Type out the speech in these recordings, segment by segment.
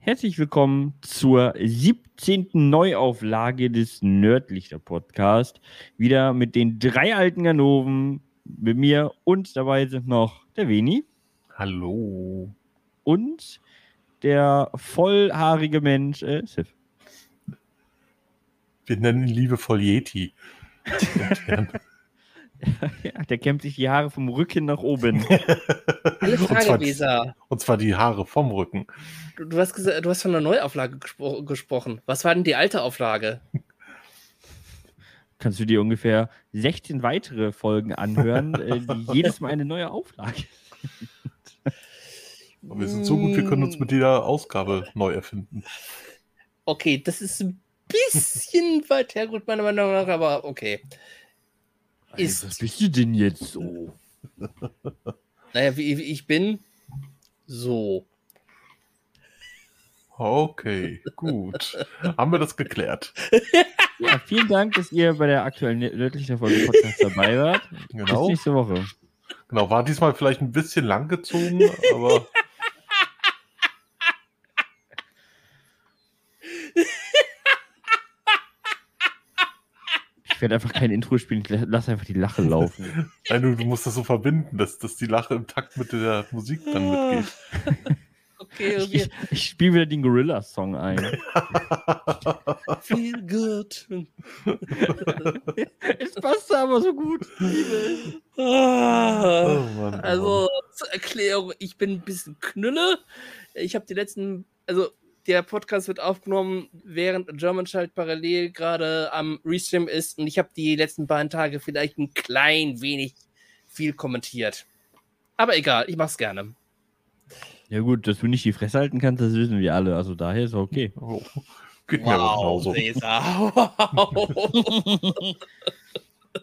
Herzlich willkommen zur 17. Neuauflage des Nördlichter Podcast. Wieder mit den drei alten Ganoven, mit mir und dabei sind noch der Veni Hallo. und der vollhaarige Mensch, äh, Sif. Wir nennen ihn liebevoll Yeti. Ja, der kämmt sich die Haare vom Rücken nach oben. Alle Und Frage, zwar- Weser. Und zwar die Haare vom Rücken. Du, du, hast gesagt, du hast von einer Neuauflage gespro gesprochen. Was war denn die alte Auflage? Kannst du dir ungefähr 16 weitere Folgen anhören, äh, die jedes Mal eine neue Auflage. Und wir sind so gut, wir können uns mit jeder Ausgabe neu erfinden. Okay, das ist ein bisschen weit hergeholt, meiner Meinung nach, aber okay. Ist- was bist du denn jetzt so? Naja, wie, wie ich bin, so. Okay, gut. Haben wir das geklärt? Ja, vielen Dank, dass ihr bei der aktuellen nördlichen Folge Podcast dabei wart. Bis Genau. nächste Woche. Genau, war diesmal vielleicht ein bisschen langgezogen, aber Ich werde einfach kein Intro spielen, ich lasse einfach die Lache laufen. nein, du, du musst das so verbinden, dass, dass die Lache im Takt mit der Musik dann mitgeht. Okay, Ich, okay. ich, ich spiele wieder den Gorilla-Song ein. Feel good. es passt aber so gut. Ah. Oh Mann, oh Also zur Erklärung, ich bin ein bisschen Knülle. Ich habe die letzten, also der Podcast wird aufgenommen, während German Child parallel gerade am Restream ist und ich habe die letzten beiden Tage vielleicht ein klein wenig viel kommentiert. Aber egal, ich mach's gerne. Ja gut, dass du nicht die Fresse halten kannst, das wissen wir alle. Also daher ist okay. Oh, geht mir aber genauso. Cäsar. Wow.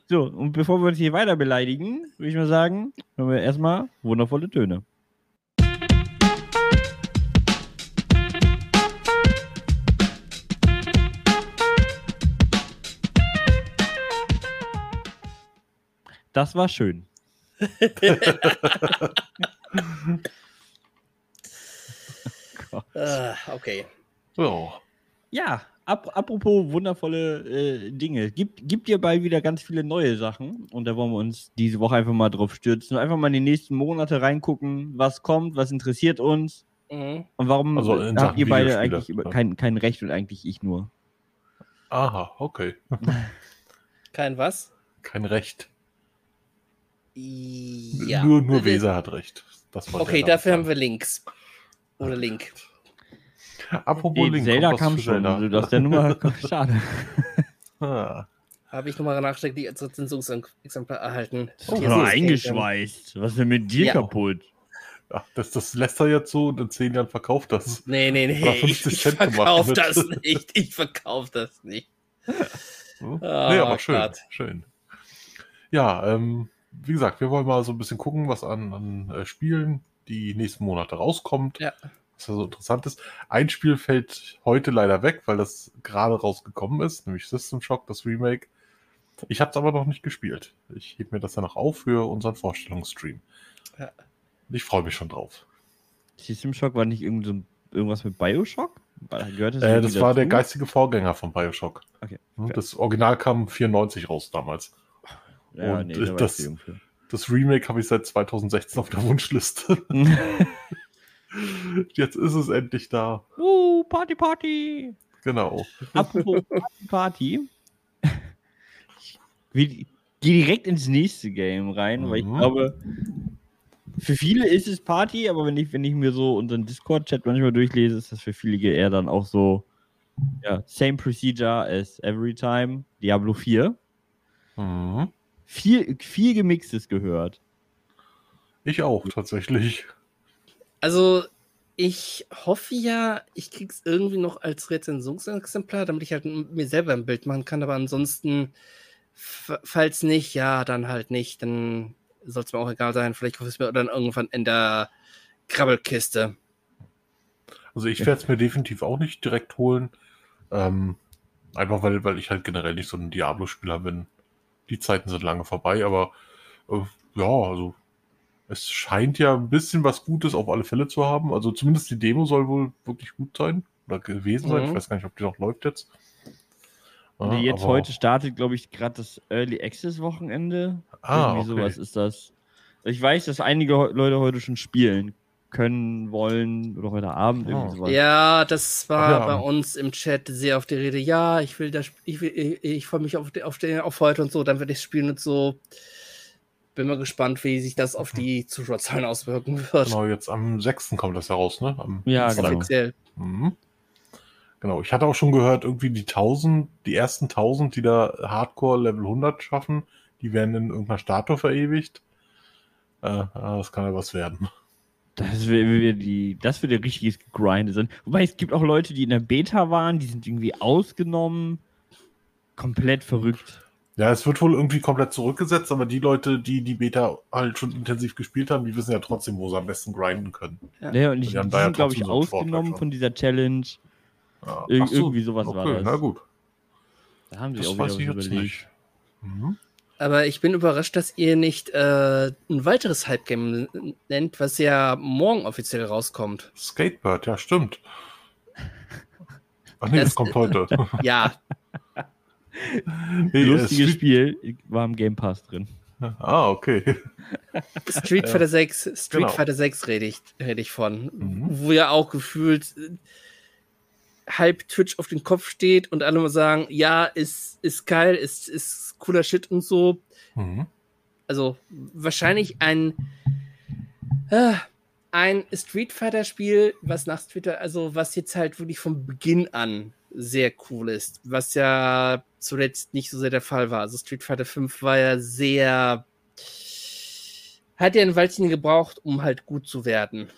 So, und bevor wir uns hier weiter beleidigen, würde ich mal sagen, hören wir erstmal wundervolle Töne. Das war schön. Ah, okay. So. Ja, ap apropos wundervolle äh, Dinge. Gibt, gibt dir bald wieder ganz viele neue Sachen und da wollen wir uns diese Woche einfach mal drauf stürzen. Einfach mal in die nächsten Monate reingucken, was kommt, was interessiert uns Mhm. und warum Also habt ihr beide eigentlich über, ja. kein, kein Recht und eigentlich ich nur. Aha, okay. Kein was? Kein Recht. Ja. Nur, nur Weser hat recht. Okay, dafür haben wir Links. Oder Link. Apropos Nee, Link, Zelda kam schon, also das ist ja nur schade. Ah, Habe ich nochmal nachträglich als Rezensionsexemplar erhalten. Oh, ja, es. eingeschweißt. Was ist denn mit dir Ja. kaputt? ja, das, das lässt er jetzt so und in zehn Jahren verkauft das. Nee, nee, nee. Ich, 50 ich Cent gemacht verkauf mit. das nicht. Ich verkauf das nicht. Hm? Ah, nee, aber schön, Gott. schön. Ja, ähm, wie gesagt, wir wollen mal so ein bisschen gucken, was an, an äh, Spielen die nächsten Monate rauskommt. Ja. Was da so interessant ist. Ein Spiel fällt heute leider weg, weil das gerade rausgekommen ist, nämlich System Shock, das Remake. Ich habe es aber noch nicht gespielt. Ich hebe mir das dann noch auf für unseren Vorstellungsstream. Ja. Ich freue mich schon drauf. System Shock war nicht irgend so irgendwas mit Bioshock? Gehört das, Äh, das war der dazu? geistige Vorgänger von Bioshock. Okay. Das Original kam 94 raus damals. Ja, und, nee, da das-. Das Remake habe ich seit 2016 auf der Wunschliste. Jetzt ist es endlich da. uh, Party, Party! Genau. Apropos Party, Party. Ich gehe direkt ins nächste Game rein, weil ich Mhm. glaube, für viele ist es Party, aber wenn ich, wenn ich mir so unseren Discord-Chat manchmal durchlese, ist das für viele eher dann auch so, ja, same procedure as every time, Diablo 4. Mhm. Viel, viel Gemixtes gehört. Ich auch, tatsächlich. Also, ich hoffe ja, ich krieg's irgendwie noch als Rezensionsexemplar, damit ich halt mir selber ein Bild machen kann. Aber ansonsten, falls nicht, ja, dann halt nicht. Dann soll es mir auch egal sein. Vielleicht hoffe ich es mir dann irgendwann in der Krabbelkiste. Also ich werde es mir definitiv auch nicht direkt holen. Ähm, einfach weil, weil ich halt generell nicht so ein Diablo-Spieler bin. Die Zeiten sind lange vorbei, aber äh, ja, also Es scheint ja ein bisschen was Gutes auf alle Fälle zu haben. Also zumindest die Demo soll wohl wirklich gut sein oder gewesen sein. Mhm. Ich weiß gar nicht, ob die noch läuft jetzt. Ja, Nee, jetzt aber- heute startet, glaube ich, gerade das Early Access Wochenende. Ah, Irgendwie okay. sowas ist das. Ich weiß, dass einige Leute heute schon spielen können, wollen oder heute Abend Ah. irgendwie sowas. Ja, das war Ach ja. bei uns im Chat sehr auf die Rede. Ja, ich will das, ich, will, ich, ich freue mich auf, auf, den, auf heute und so, dann werde ich spielen und so. Bin mal gespannt, wie sich das auf die Zuschauerzahlen auswirken wird. Genau, jetzt am 6. kommt das heraus, ne? Am Ja, genau. Offiziell. Mhm. Genau, ich hatte auch schon gehört, irgendwie die 1000, die ersten 1000, die da Hardcore Level 100 schaffen, die werden in irgendeiner Statue verewigt. Äh, das kann ja was werden. Das wird, die, das wird ja richtiges Gegrindet sein. Wobei es gibt auch Leute, die in der Beta waren, die sind irgendwie ausgenommen. Komplett verrückt. Ja, es wird wohl irgendwie komplett zurückgesetzt, aber die Leute, die die Beta halt schon intensiv gespielt haben, die wissen ja trotzdem, wo sie am besten grinden können. Ja. Ja, und ich, Die die sind, glaube ich, so ausgenommen von dieser Challenge. Ja, Ir ach so, irgendwie sowas war das. Na gut, Da haben sie das auch weiß ich jetzt überlegt. nicht. Mhm. Aber ich bin überrascht, dass ihr nicht äh, ein weiteres Hype-Game nennt, was ja morgen offiziell rauskommt. Skatebird, ja, stimmt. Ach nee, das, Das- kommt heute. Ja, nee, äh, Lustiges Spiel war im Game Pass drin. Ah, okay. Street Fighter 6, Street Genau. Fighter 6 rede ich, rede ich von. Mhm. Wo ja auch gefühlt äh, halb Twitch auf den Kopf steht und alle mal sagen, ja, ist, ist geil, ist, ist cooler Shit und so. Mhm. Also wahrscheinlich ein, äh, ein Street Fighter Spiel, was nach Street Fighter, also was jetzt halt wirklich von Beginn an sehr cool ist, was ja zuletzt nicht so sehr der Fall war. Also Street Fighter 5 war ja sehr, hat ja ein Weilchen gebraucht, um halt gut zu werden.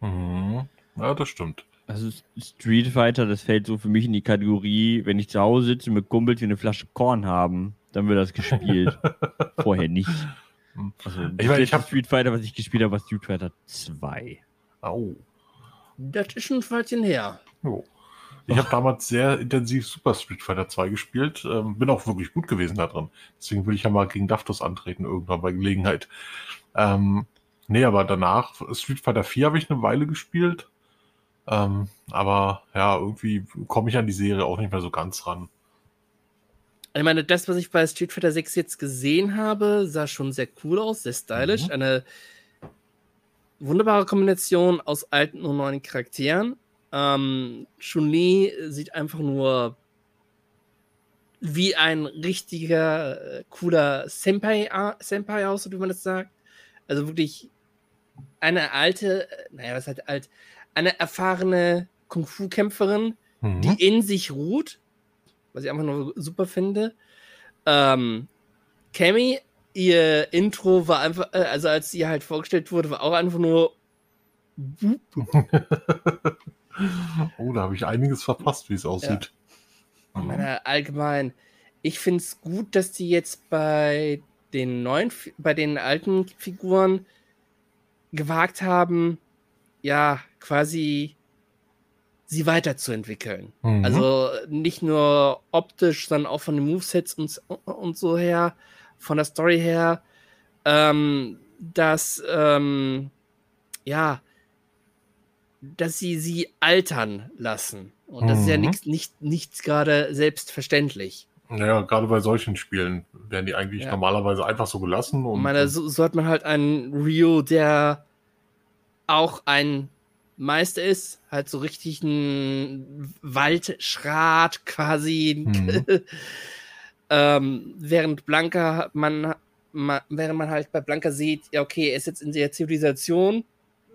Mhm. Ja, das stimmt. Also Street Fighter, das fällt so für mich in die Kategorie, wenn ich zu Hause sitze mit Kumpels, die eine Flasche Korn haben, dann wird das gespielt. Vorher nicht. Hm. Also Ich meine, ich ich hab- Street Fighter, was ich gespielt habe, war Street Fighter 2. Au. Das ist schon ein Weilchen her. Jo. Ich habe damals sehr intensiv Super Street Fighter 2 gespielt. Ähm, bin auch wirklich gut gewesen da drin. Deswegen will ich ja mal gegen Daftos antreten, irgendwann bei Gelegenheit. Ähm, nee, aber danach, Street Fighter 4 habe ich eine Weile gespielt. Ähm, aber ja, irgendwie komme ich an die Serie auch nicht mehr so ganz ran. Ich meine, das, was ich bei Street Fighter 6 jetzt gesehen habe, sah schon sehr cool aus, sehr stylisch. Mhm. Eine wunderbare Kombination aus alten und neuen Charakteren. Ähm, Chun-Li sieht einfach nur wie ein richtiger, äh, cooler Senpai, Senpai aus, so wie man das sagt. Also wirklich eine alte, äh, naja, was halt alt, eine erfahrene Kung-Fu-Kämpferin, Mhm. die in sich ruht, was ich einfach nur super finde. Ähm, Cammy, ihr Intro war einfach, äh, also als sie halt vorgestellt wurde, war auch einfach nur. oh, da habe ich einiges verpasst, wie es aussieht. Ich Mhm. meine, allgemein, ich finde es gut, dass die jetzt bei den neuen, bei den alten Figuren gewagt haben, ja, quasi sie weiterzuentwickeln. Mhm. Also nicht nur optisch, sondern auch von den Movesets und, und so her, von der Story her, ähm, dass, ähm, ja, dass sie sie altern lassen. Und das ist ja Mhm. nichts nicht, nichts gerade selbstverständlich. Naja, gerade bei solchen Spielen werden die eigentlich Ja. normalerweise einfach so gelassen. Ich Und, meine, so, so hat man halt einen Rio, der auch ein Meister ist, halt so richtig ein Waldschrat quasi. Mhm. ähm, während Blanca, man, ma, während man halt bei Blanca sieht, ja, okay, er ist jetzt in der Zivilisation,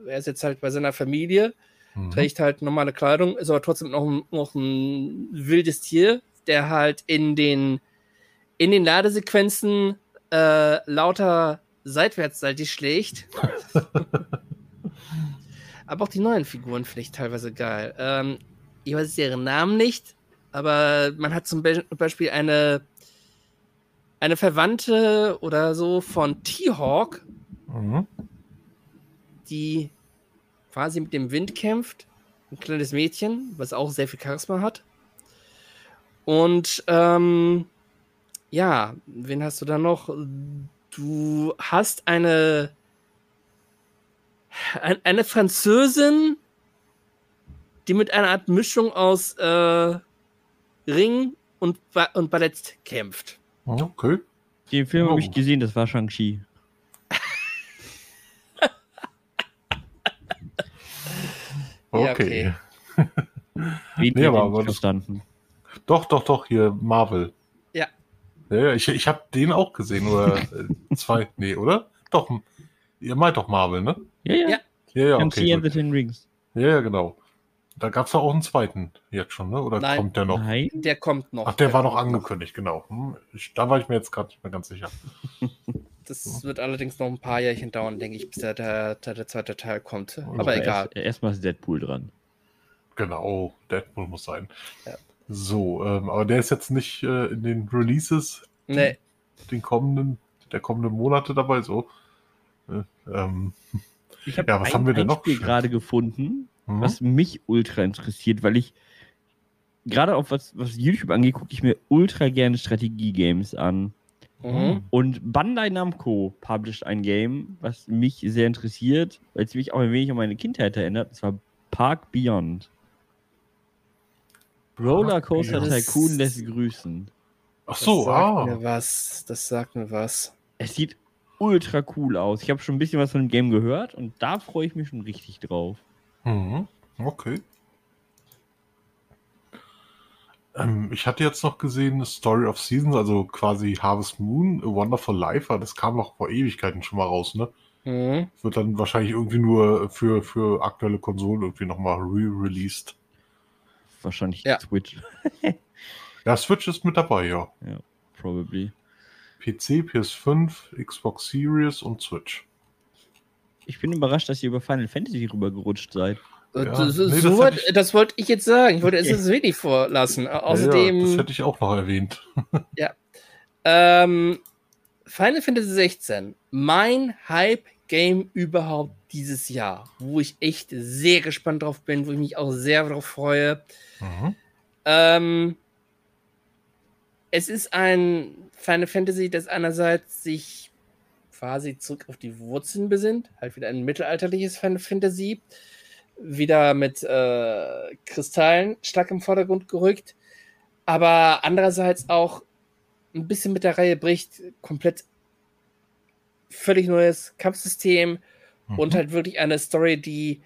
er ist jetzt halt bei seiner Familie, Mhm. trägt halt normale Kleidung, ist aber trotzdem noch, ein- noch ein wildes Tier, der halt in den, in den Ladesequenzen äh, lauter seitwärts saltig schlägt. aber auch die neuen Figuren finde ich teilweise geil. Ähm, ich weiß ihren Namen nicht, aber man hat zum Be Beispiel eine, eine Verwandte oder so von T-Hawk, Mhm. die quasi mit dem Wind kämpft. Ein kleines Mädchen, was auch sehr viel Charisma hat. Und ähm, ja, wen hast du da noch? Du hast eine Ein, eine Französin, die mit einer Art Mischung aus äh, Ring und, ba und Ballett kämpft. Okay. Den Film habe Oh. ich gesehen, das war Shang-Chi. Ja, Okay. okay. Wen Nee, aber- das- verstanden. Doch, doch, doch, hier Marvel. Ja. Ja, ja, ich, ich habe den auch gesehen, oder äh, zwei, nee, oder? Doch, ihr meint doch Marvel, ne? Ja, ja. Ja. Ja, ja, okay. and the. Ten Rings. Ja, ja, genau. Da gab es ja auch einen zweiten jetzt schon, ne? Oder Nein. kommt der noch? Nein. Der kommt noch. Ach, der war noch angekündigt, genau. Hm, ich, da war ich mir jetzt gerade nicht mehr ganz sicher. Das wird allerdings noch ein paar Jährchen dauern, denke ich, bis der, der, der, der zweite Teil kommt. Also Aber egal. Erst, erstmal ist Deadpool dran. Genau, Deadpool muss sein. Ja. So, ähm, aber der ist jetzt nicht äh, in den Releases, Nee, den kommenden, der kommenden Monate dabei, so. Äh, ähm, Ich habe Ja, was ein, haben wir denn ein noch? Spiel gerade gefunden, hm? was mich ultra interessiert, weil ich gerade auf was, was YouTube angeht, gucke ich mir ultra gerne Strategie-Games an. mhm. Und Bandai Namco published ein Game, was mich sehr interessiert, weil es mich auch ein wenig an meine Kindheit erinnert. Und zwar Park Beyond. Rollercoaster Beyond. Tycoon lässt grüßen. Ach das so, sagt ah. mir was. Das sagt mir was. Es sieht ultra cool aus. Ich habe schon ein bisschen was von dem Game gehört und da freue ich mich schon richtig drauf. Mhm. Okay. Ähm, ich hatte jetzt noch gesehen, Story of Seasons, also quasi Harvest Moon, A Wonderful Life, aber das kam noch vor Ewigkeiten schon mal raus, ne? Mhm. Wird dann wahrscheinlich irgendwie nur für, für aktuelle Konsolen irgendwie nochmal re-released. Wahrscheinlich Ja. Switch, Ja, Switch ist mit dabei, ja. probably. PC, PS5, Xbox Series und Switch. Ich bin überrascht, dass ihr über Final Fantasy rübergerutscht seid. Ja, das, nee, so das weit- ich- das wollte ich jetzt sagen. Ich wollte es jetzt wirklich vorlassen. Au- Außerdem. Ja, ja, das hätte ich auch noch erwähnt. Ähm, Final Fantasy 16, mein Hype-Game überhaupt dieses Jahr, wo ich echt sehr gespannt drauf bin, wo ich mich auch sehr darauf freue. Mhm. Ähm, es ist ein Final Fantasy, das einerseits sich quasi zurück auf die Wurzeln besinnt, halt wieder ein mittelalterliches Final Fantasy, wieder mit äh, Kristallen stark im Vordergrund gerückt, aber andererseits auch ein bisschen mit der Reihe bricht, komplett völlig neues Kampfsystem Mhm. und halt wirklich eine Story, die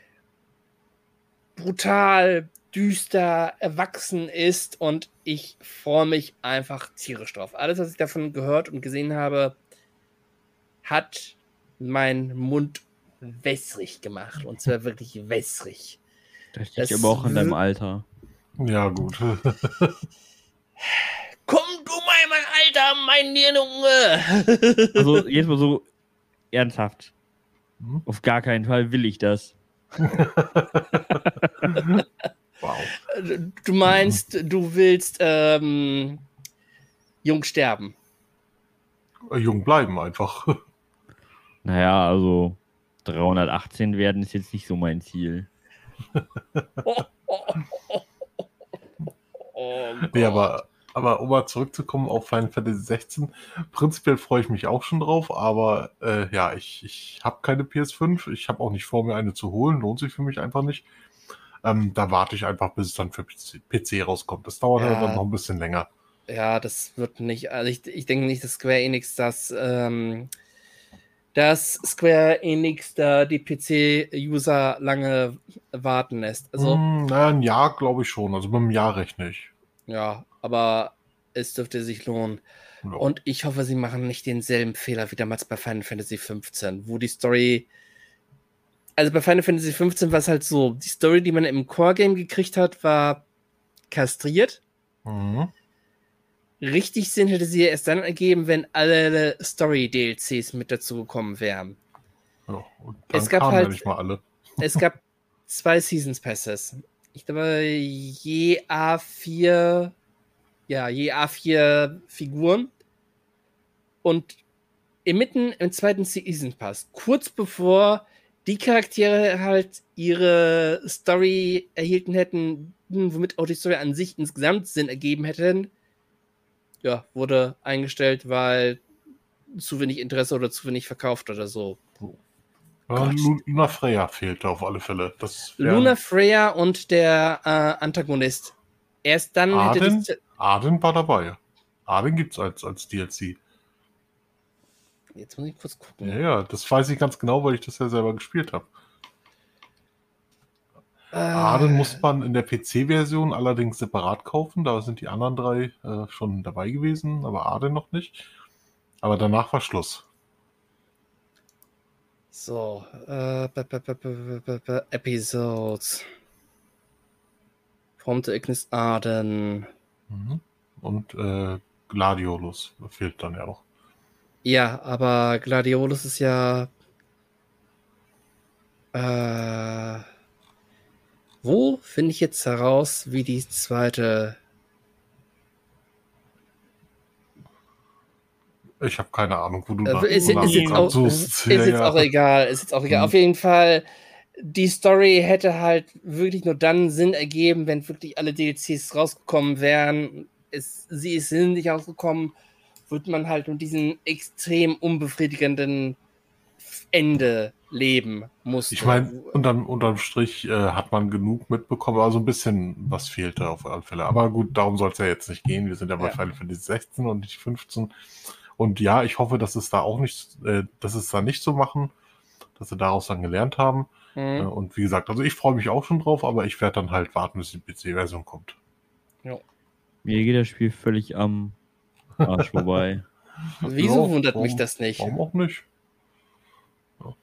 brutal, düster, erwachsen ist und ich freue mich einfach tierisch drauf. Alles, was ich davon gehört und gesehen habe, hat meinen Mund wässrig gemacht und zwar wirklich wässrig. Das liegt Das aber auch an deinem Alter. Ja, gut. Komm du mal, mein Alter, mein Junge! Also jetzt mal so ernsthaft. Hm? Auf gar keinen Fall will ich das. wow. Du meinst, du willst ähm, jung sterben. Äh, Jung bleiben einfach. Naja, also 318 werden ist jetzt nicht so mein Ziel. Oh, Nee, aber, aber um mal zurückzukommen auf Final Fantasy 16, prinzipiell freue ich mich auch schon drauf, aber äh, ja, ich, ich habe keine PS5, ich habe auch nicht vor, mir eine zu holen, lohnt sich für mich einfach nicht. Ähm, da warte ich einfach, bis es dann für PC, rauskommt. Das dauert Ja. halt dann noch ein bisschen länger. Ja, das wird nicht. Also ich, ich denke nicht, dass Square Enix das, ähm, dass Square Enix da die PC-User lange warten lässt. Also, Hm, naja, ein Jahr glaube ich schon, also mit einem Jahr rechne ich. ja, aber es dürfte sich lohnen. Ja. Und ich hoffe, sie machen nicht denselben Fehler wie damals bei Final Fantasy 15, wo die Story. Also bei Final Fantasy 15 war es halt so, die Story, die man im Core-Game gekriegt hat, war kastriert. Mhm. Richtig Sinn hätte sie erst dann ergeben, wenn alle Story-DLCs mit dazu gekommen wären. Ja, Es gab halt- ja nicht mal alle. Es gab zwei Seasons Passes. Ich glaube, je A4, ja, je A4 Figuren. Und inmitten im zweiten Season Pass, kurz bevor die Charaktere halt ihre Story erhielten hätten, womit auch die Story an sich insgesamt Sinn ergeben hätten, ja, wurde eingestellt, weil zu wenig Interesse oder zu wenig verkauft oder so. Ja, Luna Freya fehlte auf alle Fälle. Das Luna Freya und der äh, Antagonist. Erst dann hätte Arden? Arden war dabei. Arden gibt's als, als DLC. Jetzt muss ich kurz gucken. Ja, ja, das weiß ich ganz genau, weil ich das ja selber gespielt habe. Äh, Arden muss man in der PC-Version allerdings separat kaufen. Da sind die anderen drei äh, schon dabei gewesen, aber Arden noch nicht. Aber danach war Schluss. So, äh, Episodes. From the Ignis Arden. Mhm. Und äh, Gladiolus fehlt dann ja noch. Ja, aber Gladiolus ist ja. Äh, wo finde ich jetzt heraus, wie die zweite. Ich habe keine Ahnung, wo du Äh, da ist, ist, jetzt auch, suchst. ist Ja, jetzt ja. auch egal. Ist jetzt auch egal. Mhm. Auf jeden Fall, die Story hätte halt wirklich nur dann Sinn ergeben, wenn wirklich alle DLCs rausgekommen wären. Es, sie ist nicht rausgekommen, wird man halt mit diesem extrem unbefriedigenden Ende leben musste. Ich meine, unterm, unterm Strich äh, hat man genug mitbekommen, also ein bisschen was fehlte auf alle Fälle. Aber gut, darum soll es ja jetzt nicht gehen. Wir sind ja bei Ja. Final Fantasy 16 und nicht 15. Und ja, ich hoffe, dass es da auch nicht, äh, dass es da nicht so machen, dass sie daraus dann gelernt haben. Äh, Mhm. und wie gesagt, also ich freue mich auch schon drauf, aber ich werde dann halt warten, bis die PC-Version kommt. Mir geht das Spiel völlig am Arsch vorbei. Wieso Ja, wundert warum- mich das nicht? Warum auch nicht? Ja.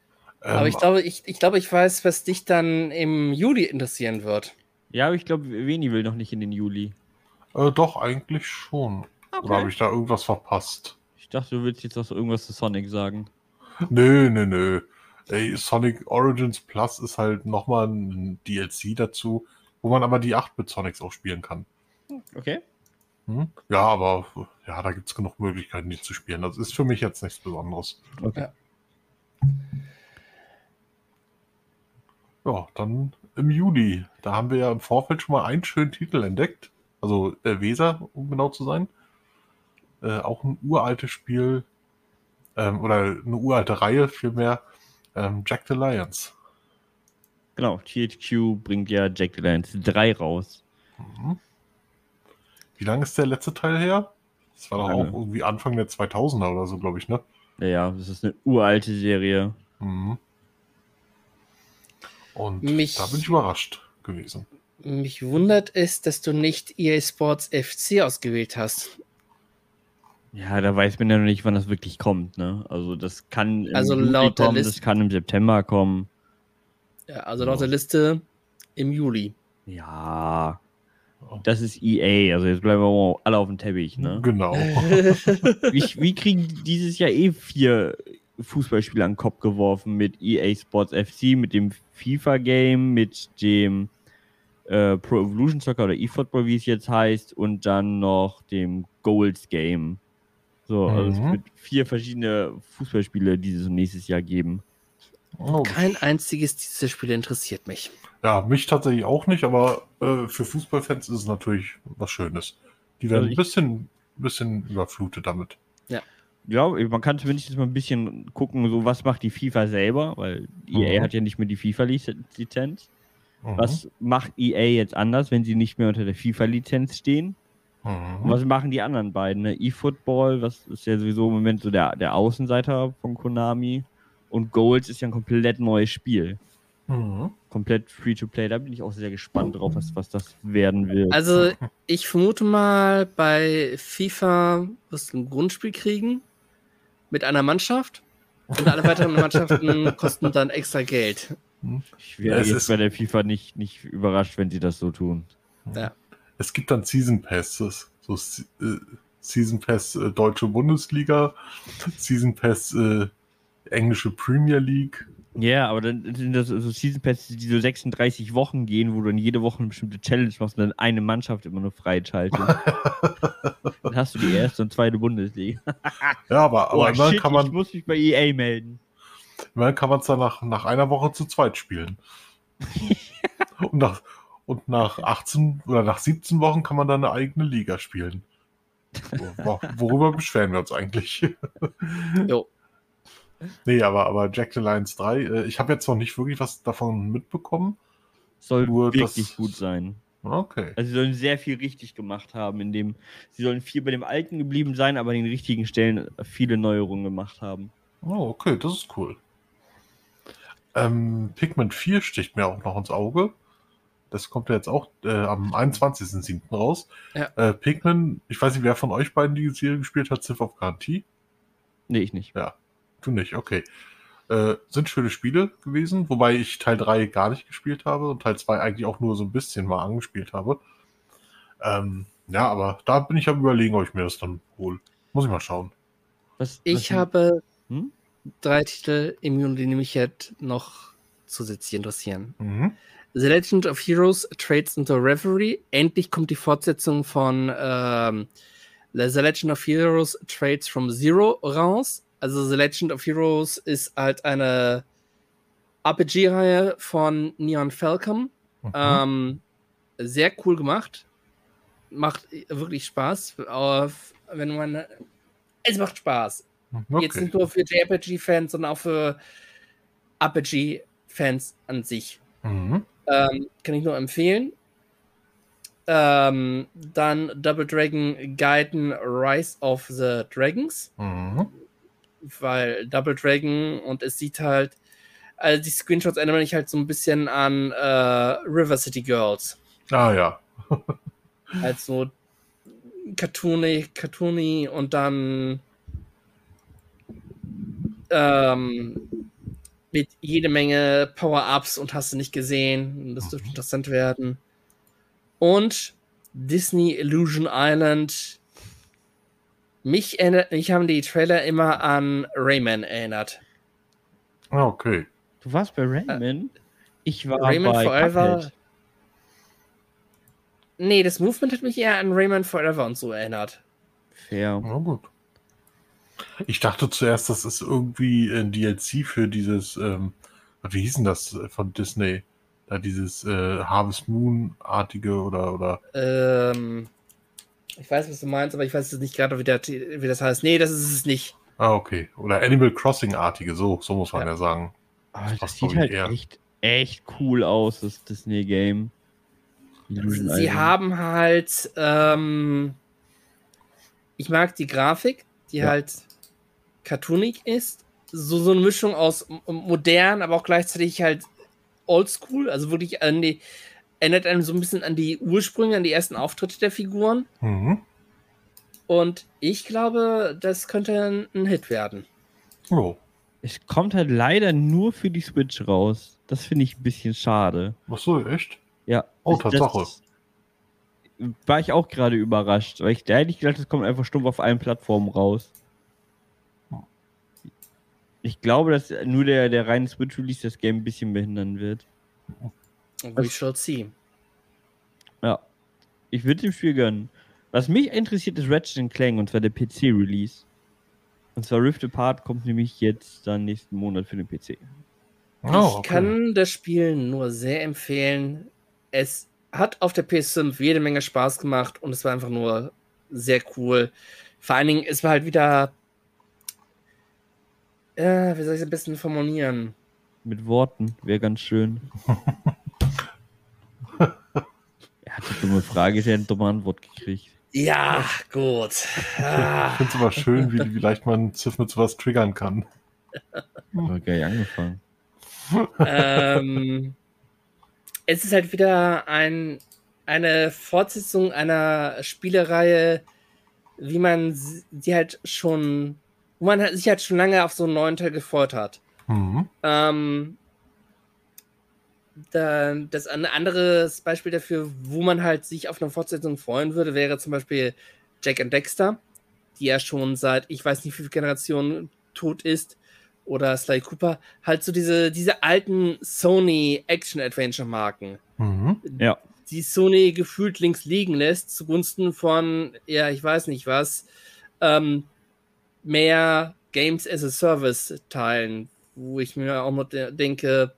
Aber Ähm, ich glaube, ich, ich glaube, ich weiß, was dich dann im Juli interessieren wird. Ja, aber ich glaube, Veni will noch nicht in den Juli. äh, doch, eigentlich schon. Oder habe ich da irgendwas verpasst? Ich dachte, du willst jetzt noch so irgendwas zu Sonic sagen. Nö, nö, nö. Ey, Sonic Origins Plus ist halt nochmal ein DLC dazu, wo man aber die 8-Bit Sonics auch spielen kann. Okay. Hm? Ja, aber ja, da gibt es genug Möglichkeiten, die zu spielen. Das ist für mich jetzt nichts Besonderes. okay. Ja, dann im Juli. Da haben wir ja im Vorfeld schon mal einen schönen Titel entdeckt. Also äh, Weser, um genau zu sein. Äh, auch ein uraltes Spiel. Ähm, oder eine uralte Reihe vielmehr. Ähm, Jack the Lions. Genau, THQ bringt ja Jack the Lions 3 raus. Mhm. Wie lange ist der letzte Teil her? Das war doch Lange. auch irgendwie Anfang der 2000er oder so, glaube ich, ne? Ja, ja, das ist eine uralte Serie. Mhm. Und Mich- da bin ich überrascht gewesen. Mich wundert es, dass du nicht EA Sports FC ausgewählt hast. Ja, da weiß man ja noch nicht, wann das wirklich kommt, ne? Also das kann im Also Juli laut der kommen, Liste- das kann im September kommen. Ja, also laut der Liste im Juli. Ja, das ist EA, also jetzt bleiben wir alle auf dem Teppich, ne? Genau. wie, wie kriegen die dieses Jahr eh vier Fußballspiele an den Kopf geworfen mit EA Sports FC, mit dem FIFA-Game, mit dem äh, Pro Evolution Soccer oder eFootball, wie es jetzt heißt, und dann noch dem Goals Game. So, also es Mhm. wird vier verschiedene Fußballspiele dieses und nächstes Jahr geben. Oh, Kein einziges dieser Spiele interessiert mich. Ja, mich tatsächlich auch nicht, aber äh, für Fußballfans ist es natürlich was Schönes. Die werden Also ein bisschen, bisschen überflutet damit. Ja, man kann zumindest mal ein bisschen gucken, so was macht die FIFA selber, weil EA Mhm. hat ja nicht mehr die FIFA-Lizenz. Mhm. Was macht EA jetzt anders, wenn sie nicht mehr unter der FIFA-Lizenz stehen? Und Mhm. was machen die anderen beiden? Ne? eFootball, was ist ja sowieso im Moment so der, der Außenseiter von Konami. Und Goals ist ja ein komplett neues Spiel. Mhm. Komplett Free-to-Play. Da bin ich auch sehr gespannt drauf, was, was das werden wird. Also, ich vermute mal, bei FIFA wirst du ein Grundspiel kriegen mit einer Mannschaft und alle weiteren Mannschaften kosten dann extra Geld. ich wäre es jetzt bei der FIFA nicht, nicht überrascht, wenn sie das so tun. Es gibt dann Season Passes. So äh, Season Pass äh, Deutsche Bundesliga, Season Pass äh, Englische Premier League. Ja, aber dann sind das so Season Passes, die so 36 Wochen gehen, wo du dann jede Woche eine bestimmte Challenge machst und dann eine Mannschaft immer nur freischaltest. dann hast du die erste und zweite Bundesliga. Ja, aber, aber Oh, immerhin shit, kann ich man muss mich bei EA melden. immerhin kann man es dann nach, nach einer Woche zu zweit spielen. und, nach, und nach 18 oder nach 17 Wochen kann man dann eine eigene Liga spielen. Wo- wo- Worüber beschweren wir uns eigentlich? Jo. Nee, aber, aber Jack the Lions 3, äh, ich habe jetzt noch nicht wirklich was davon mitbekommen. Soll Nur wirklich das- gut sein. Okay. Also sie sollen sehr viel richtig gemacht haben, indem sie sollen viel bei dem Alten geblieben sein, aber an den richtigen Stellen viele Neuerungen gemacht haben. Oh, okay, das ist cool. Ähm, Pigment 4 sticht mir auch noch ins Auge. Das kommt ja jetzt auch äh, am 21.07. raus. Ja. Äh, Pigment, ich weiß nicht, wer von euch beiden die Serie gespielt hat, Civ of Garantie? Nee, ich nicht. Du nicht, okay. Äh, sind schöne Spiele gewesen, wobei ich Teil 3 gar nicht gespielt habe und Teil 2 eigentlich auch nur so ein bisschen mal angespielt habe. Ähm, ja, aber da bin ich am überlegen, ob ich mir das dann hole. Muss ich mal schauen. Was, Ich was- habe Hm? drei Titel im Juni, die mich jetzt noch zusätzlich interessieren. Mhm. The Legend of Heroes Trades into Reverie. Endlich kommt die Fortsetzung von ähm, The Legend of Heroes Trades from Zero raus. Also The Legend of Heroes ist halt eine RPG-Reihe von Neon Falcom. Mhm. Ähm, sehr cool gemacht. Macht wirklich Spaß. Auf, wenn man. Es macht Spaß. Jetzt okay. nicht nur für JRPG-Fans, sondern auch für RPG-Fans an sich. Mhm. Ähm, kann ich nur empfehlen. Ähm, dann Double Dragon Gaiden Rise of the Dragons, Mhm. Weil Double Dragon und es sieht halt, also die Screenshots erinnern mich halt so ein bisschen an äh, River City Girls. Ah ja. Halt so cartoony, cartoony und dann ähm, mit jede Menge Power-Ups und hast du nicht gesehen. Das dürfte interessant werden. Und Disney Illusion Island. Mich, erinnert, mich haben die Trailer immer an Rayman erinnert. Ah, okay. Du warst bei Rayman? ich war Rayman bei Forever. Cuphead. Nee, das Movement hat mich eher an Rayman Forever und so erinnert. Fair. Na gut. Ich dachte zuerst, das ist irgendwie ein DLC für dieses, ähm, wie hieß denn das äh, von Disney? Da dieses äh, Harvest Moon-artige oder, oder. Ähm, ich weiß, was du meinst, aber ich weiß jetzt nicht gerade, wie, wie das heißt. Nee, das ist es nicht. Ah, okay. Oder Animal Crossing-artige, so, so muss man ja, Ja. sagen. Aber das passt, sieht halt eher. echt, echt cool aus, das Disney-Game. Illusion Sie haben halt, ähm, ich mag die Grafik, die Ja. halt cartoonig ist. So, so eine Mischung aus modern, aber auch gleichzeitig halt oldschool. Also wirklich an die, erinnert einem so ein bisschen an die Ursprünge, an die ersten Auftritte der Figuren. Mhm. Und ich glaube, das könnte ein- Hit werden. Oh, Es kommt halt leider nur für die Switch raus. Das finde ich ein bisschen schade. ach so, echt? Ja. Oh, das- Tatsache. das War ich auch gerade überrascht, weil ich da hätte ich gedacht, das kommt einfach stumpf auf allen Plattformen raus. Ich glaube, dass nur der, der reine Switch-Release das Game ein bisschen behindern wird. We shall see. Ja. Ich würde dem Spiel gönnen. Was mich interessiert, ist Ratchet Clank und zwar der PC-Release. Und zwar Rift Apart kommt nämlich jetzt dann nächsten Monat für den PC. Oh, ich okay. kann das Spiel nur sehr empfehlen. Es hat auf der PS5 jede Menge Spaß gemacht und es war einfach nur sehr cool. Vor allen Dingen, es war halt wieder. Äh, wie soll ich es am besten formulieren? Mit Worten wäre ganz schön. die dumme Frage, der eine dumme Antwort gekriegt. Ja, gut. Ich finde es aber schön, wie, wie leicht man Civ mit sowas triggern kann. Aber geil angefangen. ähm, es ist halt wieder ein, eine Fortsetzung einer Spielereihe, wie man sie halt schon, wo man halt- sich halt schon lange auf so einen neuen Teil gefreut hat. Mhm. Ähm, das ein anderes Beispiel dafür, wo man halt sich auf eine Fortsetzung freuen würde, wäre zum Beispiel Jack and Dexter, die ja schon seit ich weiß nicht wie viele Generationen tot ist, oder Sly Cooper, halt so diese, diese alten Sony Action-Adventure-Marken, Mhm. Ja. die Sony gefühlt links liegen lässt, zugunsten von, ja, ich weiß nicht was, ähm, mehr Games as a Service teilen, wo ich mir auch noch de denke,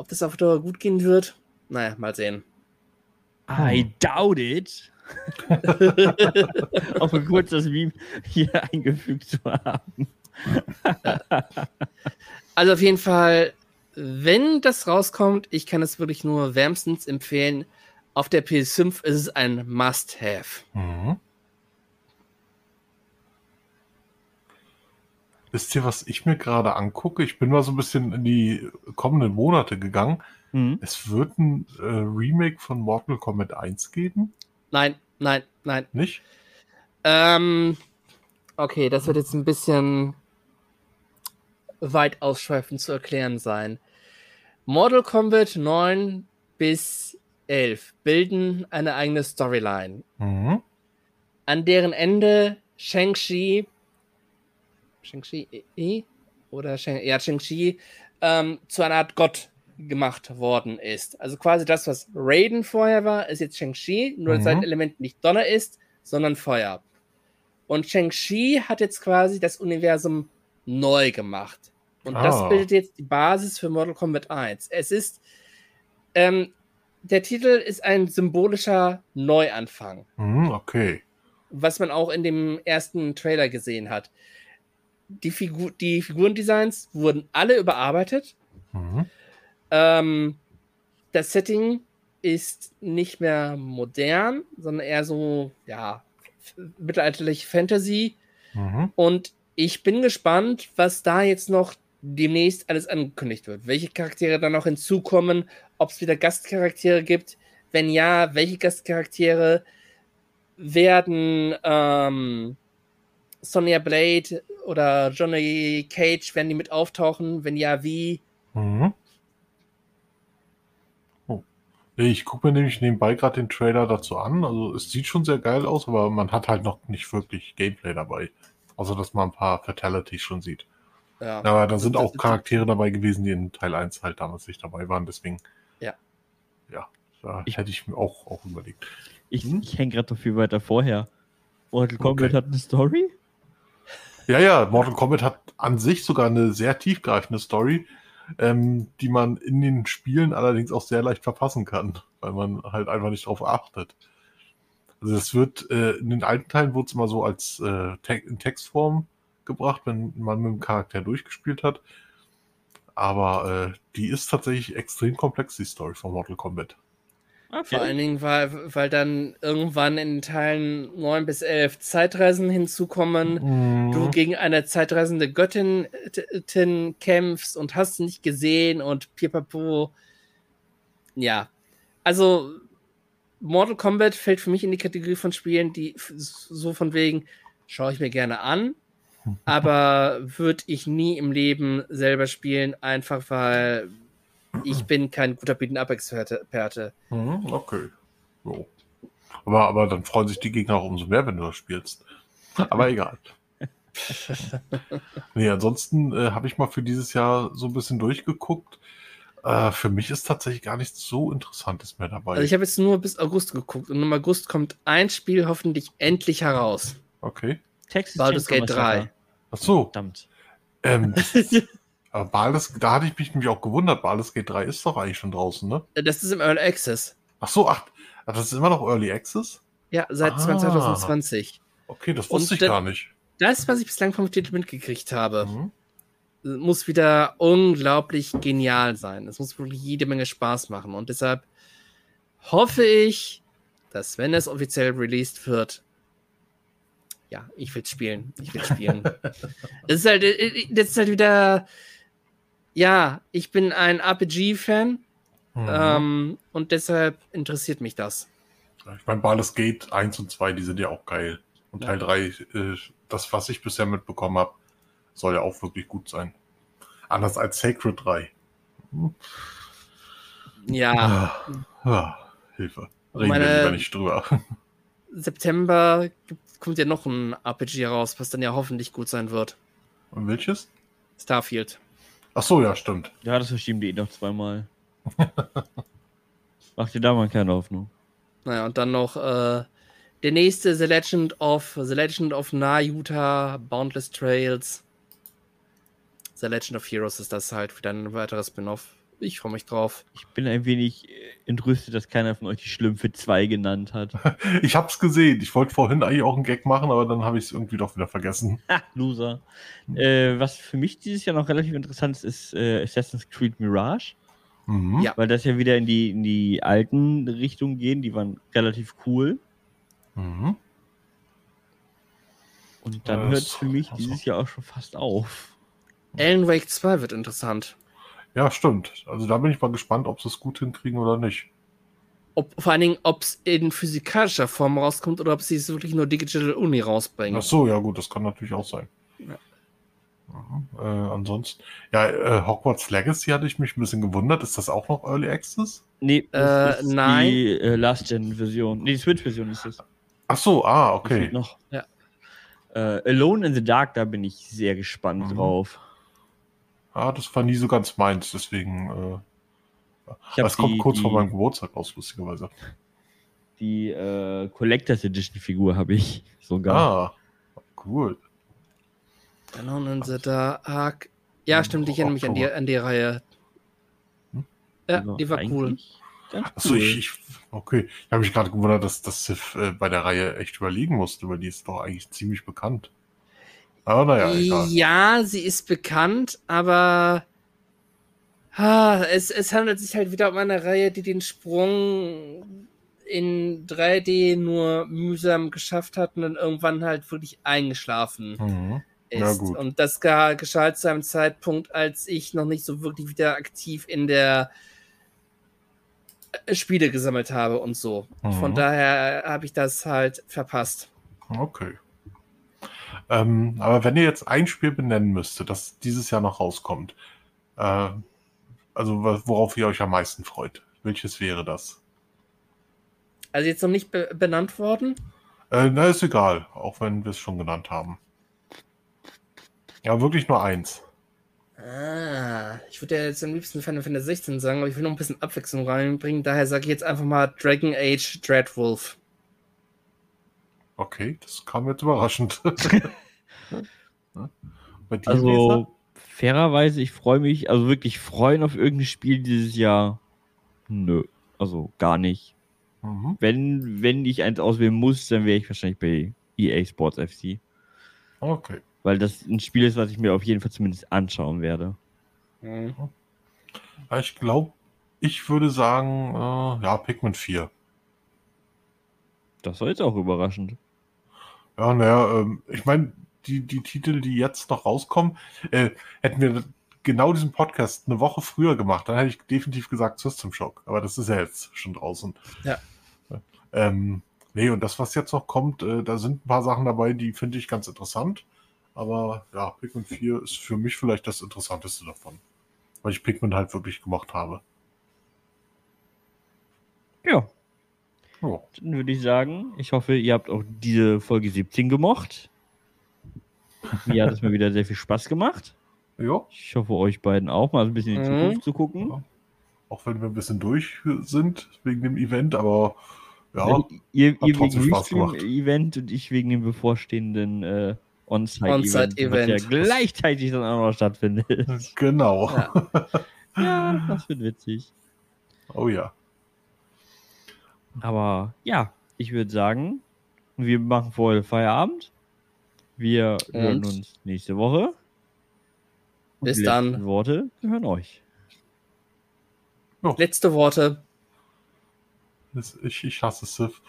ob das auf Dauer gut gehen wird. Naja, mal sehen. I doubt it. Auch mal kurz das Meme hier eingefügt zu haben. also auf jeden Fall, wenn das rauskommt, ich kann es wirklich nur wärmstens empfehlen. Auf der PS5 ist es ein Must-Have. Mhm. Wisst ihr, was ich mir gerade angucke? Ich bin mal so ein bisschen in die kommenden Monate gegangen. Mhm. Es wird ein äh, Remake von Mortal Kombat 1 geben, Nein, nein, nein. nicht? Ähm, okay, das wird jetzt ein bisschen weit ausschweifend zu erklären sein. Mortal Kombat 9 bis 11 bilden eine eigene Storyline, Mhm. an deren Ende Shang-Chi Shang-Chi eh? oder Shang, ja, Shang-Chi ähm, zu einer Art Gott gemacht worden ist. Also quasi das, was Raiden vorher war, ist jetzt Shang-Chi, nur dass Mhm. sein Element nicht Donner ist, sondern Feuer. Und Shang-Chi hat jetzt quasi das Universum neu gemacht. Und Ah. das bildet jetzt die Basis für Mortal Kombat 1. Es ist, ähm, der Titel ist ein symbolischer Neuanfang, Mhm, okay. was man auch in dem ersten Trailer gesehen hat. Die, Figur, die Figurendesigns wurden alle überarbeitet. Mhm. Ähm, das Setting ist nicht mehr modern, sondern eher so, ja, f- mittelalterlich Fantasy. Mhm. Und ich bin gespannt, was da jetzt noch demnächst alles angekündigt wird. Welche Charaktere da noch hinzukommen, ob es wieder Gastcharaktere gibt. Wenn ja, welche Gastcharaktere werden ähm, Sonya Blade oder Johnny Cage, werden die mit auftauchen? Wenn ja, wie? Mhm. Oh. Ich gucke mir nämlich nebenbei gerade den Trailer dazu an. Also es sieht schon sehr geil aus, aber man hat halt noch nicht wirklich Gameplay dabei. Außer dass man ein paar Fatalities schon sieht. Ja. Aber da sind auch Charaktere dabei gewesen, die in Teil 1 halt damals nicht dabei waren. Deswegen. Ja. Ja, da Ich- hätte ich mir auch, auch überlegt. Ich, Hm? ich hänge gerade noch viel weiter vorher. Mortal Kombat Okay. hat eine Story? Ja, ja, Mortal Kombat hat an sich sogar eine sehr tiefgreifende Story, ähm, die man in den Spielen allerdings auch sehr leicht verpassen kann, weil man halt einfach nicht drauf achtet. Also es wird, äh, in den alten Teilen wurde es immer so als äh, Te in Textform gebracht, wenn man mit dem Charakter durchgespielt hat. Aber äh, die ist tatsächlich extrem komplex, die Story von Mortal Kombat. Vor allen Dingen, weil, weil dann irgendwann in den Teilen 9 bis 11 Zeitreisen hinzukommen. Du Mhm. gegen eine zeitreisende Göttin kämpfst und hast nicht gesehen und pipapo. Ja. Also, Mortal Kombat fällt für mich in die Kategorie von Spielen, die so von wegen, schaue ich mir gerne an, aber würde ich nie im Leben selber spielen, einfach weil ich bin kein guter Beaten-Up-Experte. Mhm, okay. So. Aber, aber dann freuen sich die Gegner auch umso mehr, wenn du das spielst. Aber egal. nee, ansonsten äh, habe ich mal für dieses Jahr so ein bisschen durchgeguckt. Äh, für mich ist tatsächlich gar nichts so Interessantes mehr dabei. Also ich habe jetzt nur bis August geguckt und im August kommt ein Spiel hoffentlich endlich heraus. okay. Texas Baldur's Gate Massacre. 3. Ach so. Verdammt. Ähm, aber Baldur's, da hatte ich mich nämlich auch gewundert. Baldur's Gate 3 ist doch eigentlich schon draußen, ne? Das ist im Early Access. Ach so, ach, das ist immer noch Early Access? Ja, seit Ah. 2020. Okay, das Und wusste ich dann- gar nicht. Das, was ich bislang vom Titel mitgekriegt habe, Mhm. muss wieder unglaublich genial sein. Es muss wirklich jede Menge Spaß machen. Und deshalb hoffe ich, dass wenn es offiziell released wird, ja, ich will spielen. Ich will spielen. Es ist halt, äh, das ist halt wieder, ja, ich bin ein RPG-Fan Mhm. ähm, und deshalb interessiert mich das. Ich meine, Baldur's Gate 1 und 2, die sind ja auch geil. Und Ja. Teil 3, äh, das, was ich bisher mitbekommen habe, soll ja auch wirklich gut sein. Anders als Sacred 3. Hm. Ja, Ah, ah, Hilfe. Reden Meine- wir lieber nicht drüber. September gibt, kommt ja noch ein RPG raus, was dann ja hoffentlich gut sein wird. Und welches? Starfield. Ach so, ja, stimmt. Ja, das verschieben die eh noch zweimal. Mach dir da mal keine Hoffnung. Naja, und dann noch äh, der nächste The Legend of The Legend of Nayuta Boundless Trails. The Legend of Heroes ist das halt wieder ein weiteres Spin-off Ich freue mich drauf. Ich bin ein wenig äh, entrüstet, dass keiner von euch die Schlümpfe 2 genannt hat. Ich hab's gesehen. Ich wollte vorhin eigentlich auch einen Gag machen, aber dann habe ich es irgendwie doch wieder vergessen. Ha, Loser. Äh, was für mich dieses Jahr noch relativ interessant ist, ist äh, Assassin's Creed Mirage. Mhm. Ja. Weil das ja wieder in die, in die alten Richtungen gehen. Die waren relativ cool. Mhm. Und dann hört es für mich dieses Jahr auch schon fast auf. Alan Wake 2 wird interessant. Ja, stimmt. Also da bin ich mal gespannt, ob sie es gut hinkriegen oder nicht. Ob, vor allen Dingen, ob es in physikalischer Form rauskommt oder ob sie es wirklich nur Digital Uni rausbringen. Ach so, ja gut, das kann natürlich auch sein. Ja. Äh, ansonsten, ja, äh, Hogwarts Legacy hatte ich mich ein bisschen gewundert. Ist das auch noch Early Access? Nee, Äh, nein. die äh, Last-Gen-Version. Nee, die Switch-Version ist es. Ach so, ah, okay. Noch. Ja. Äh, Alone in the Dark, da bin ich sehr gespannt Mhm. drauf. Ah, das war nie so ganz meins, deswegen. Äh, das kommt die- kurz die, vor meinem Geburtstag raus, lustigerweise. Die äh, Collectors Edition Figur habe ich sogar. Ah, cool. Alone in the Dark. Ja, Hm, stimmt, ich erinnere mich an die, an die Reihe. Hm? Ja, Also die war cool. Achso, ich, ich, okay. Ich habe mich gerade gewundert, dass das äh, bei der Reihe echt überlegen musste, weil die ist doch eigentlich ziemlich bekannt. Aber naja, egal. Ja, sie ist bekannt, aber ah, es, es handelt sich halt wieder um eine Reihe, die den Sprung in 3D nur mühsam geschafft hat und dann irgendwann halt wirklich eingeschlafen Mhm. ist. Und das geschah zu einem Zeitpunkt, als ich noch nicht so wirklich wieder aktiv in der äh, Spiele gesammelt habe und so. Von Mhm. daher habe ich das halt verpasst. Okay. Ähm, aber wenn ihr jetzt ein Spiel benennen müsstet, das dieses Jahr noch rauskommt, äh, also worauf ihr euch am meisten freut, welches wäre das? Also jetzt noch nicht be benannt worden. Äh, na, ist egal, auch wenn wir es schon genannt haben. Ja, wirklich nur eins. Ah, ich würde ja jetzt am liebsten Final Fantasy 16 sagen, aber ich will noch ein bisschen Abwechslung reinbringen. Daher sage ich jetzt einfach mal Dragon Age Dreadwolf. Okay, das kam jetzt überraschend. Also, fairerweise, ich freue mich, also wirklich freuen auf irgendein Spiel dieses Jahr. Nö, also gar nicht. Mhm. Wenn, wenn ich eins auswählen muss, dann wäre ich wahrscheinlich bei EA Sports FC. Okay. Weil das ein Spiel ist, was ich mir auf jeden Fall zumindest anschauen werde. Hm. Ja, Ich glaube, ich würde sagen, äh, ja, Pikmin 4. Das war jetzt auch überraschend. Ja, naja, ähm, ich meine, die, die Titel, die jetzt noch rauskommen, äh, hätten wir genau diesen Podcast eine Woche früher gemacht, dann hätte ich definitiv gesagt System Shock. Aber das ist ja jetzt schon draußen. Ja. Ähm, nee, und das, was jetzt noch kommt, äh, da sind ein paar Sachen dabei, die finde ich ganz interessant. Aber ja, Pikmin 4 ist für mich vielleicht das Interessanteste davon. Weil ich Pikmin halt wirklich gemocht habe. Ja, Oh. dann würde ich sagen, ich hoffe, ihr habt auch diese Folge 17 gemocht. Mir hat es mir wieder sehr viel Spaß gemacht. Ja, Ich hoffe, euch beiden auch mal ein bisschen in die Mhm. Zukunft zu gucken. Ja. auch wenn wir ein bisschen durch sind wegen dem Event, aber ja, Weil ihr, hat ihr trotzdem wegen. Restream-Event und ich wegen dem bevorstehenden äh, On-Site-Event, On-Site-Event. was ja gleichzeitig dann auch noch stattfindet. genau. Ja. ja, das wird witzig. Oh ja. Aber ja, ich würde sagen, wir machen heute Feierabend. Wir hören Und? uns nächste Woche. Und Bis dann. Worte gehören euch. Letzte Worte. Ich, ich hasse Sif.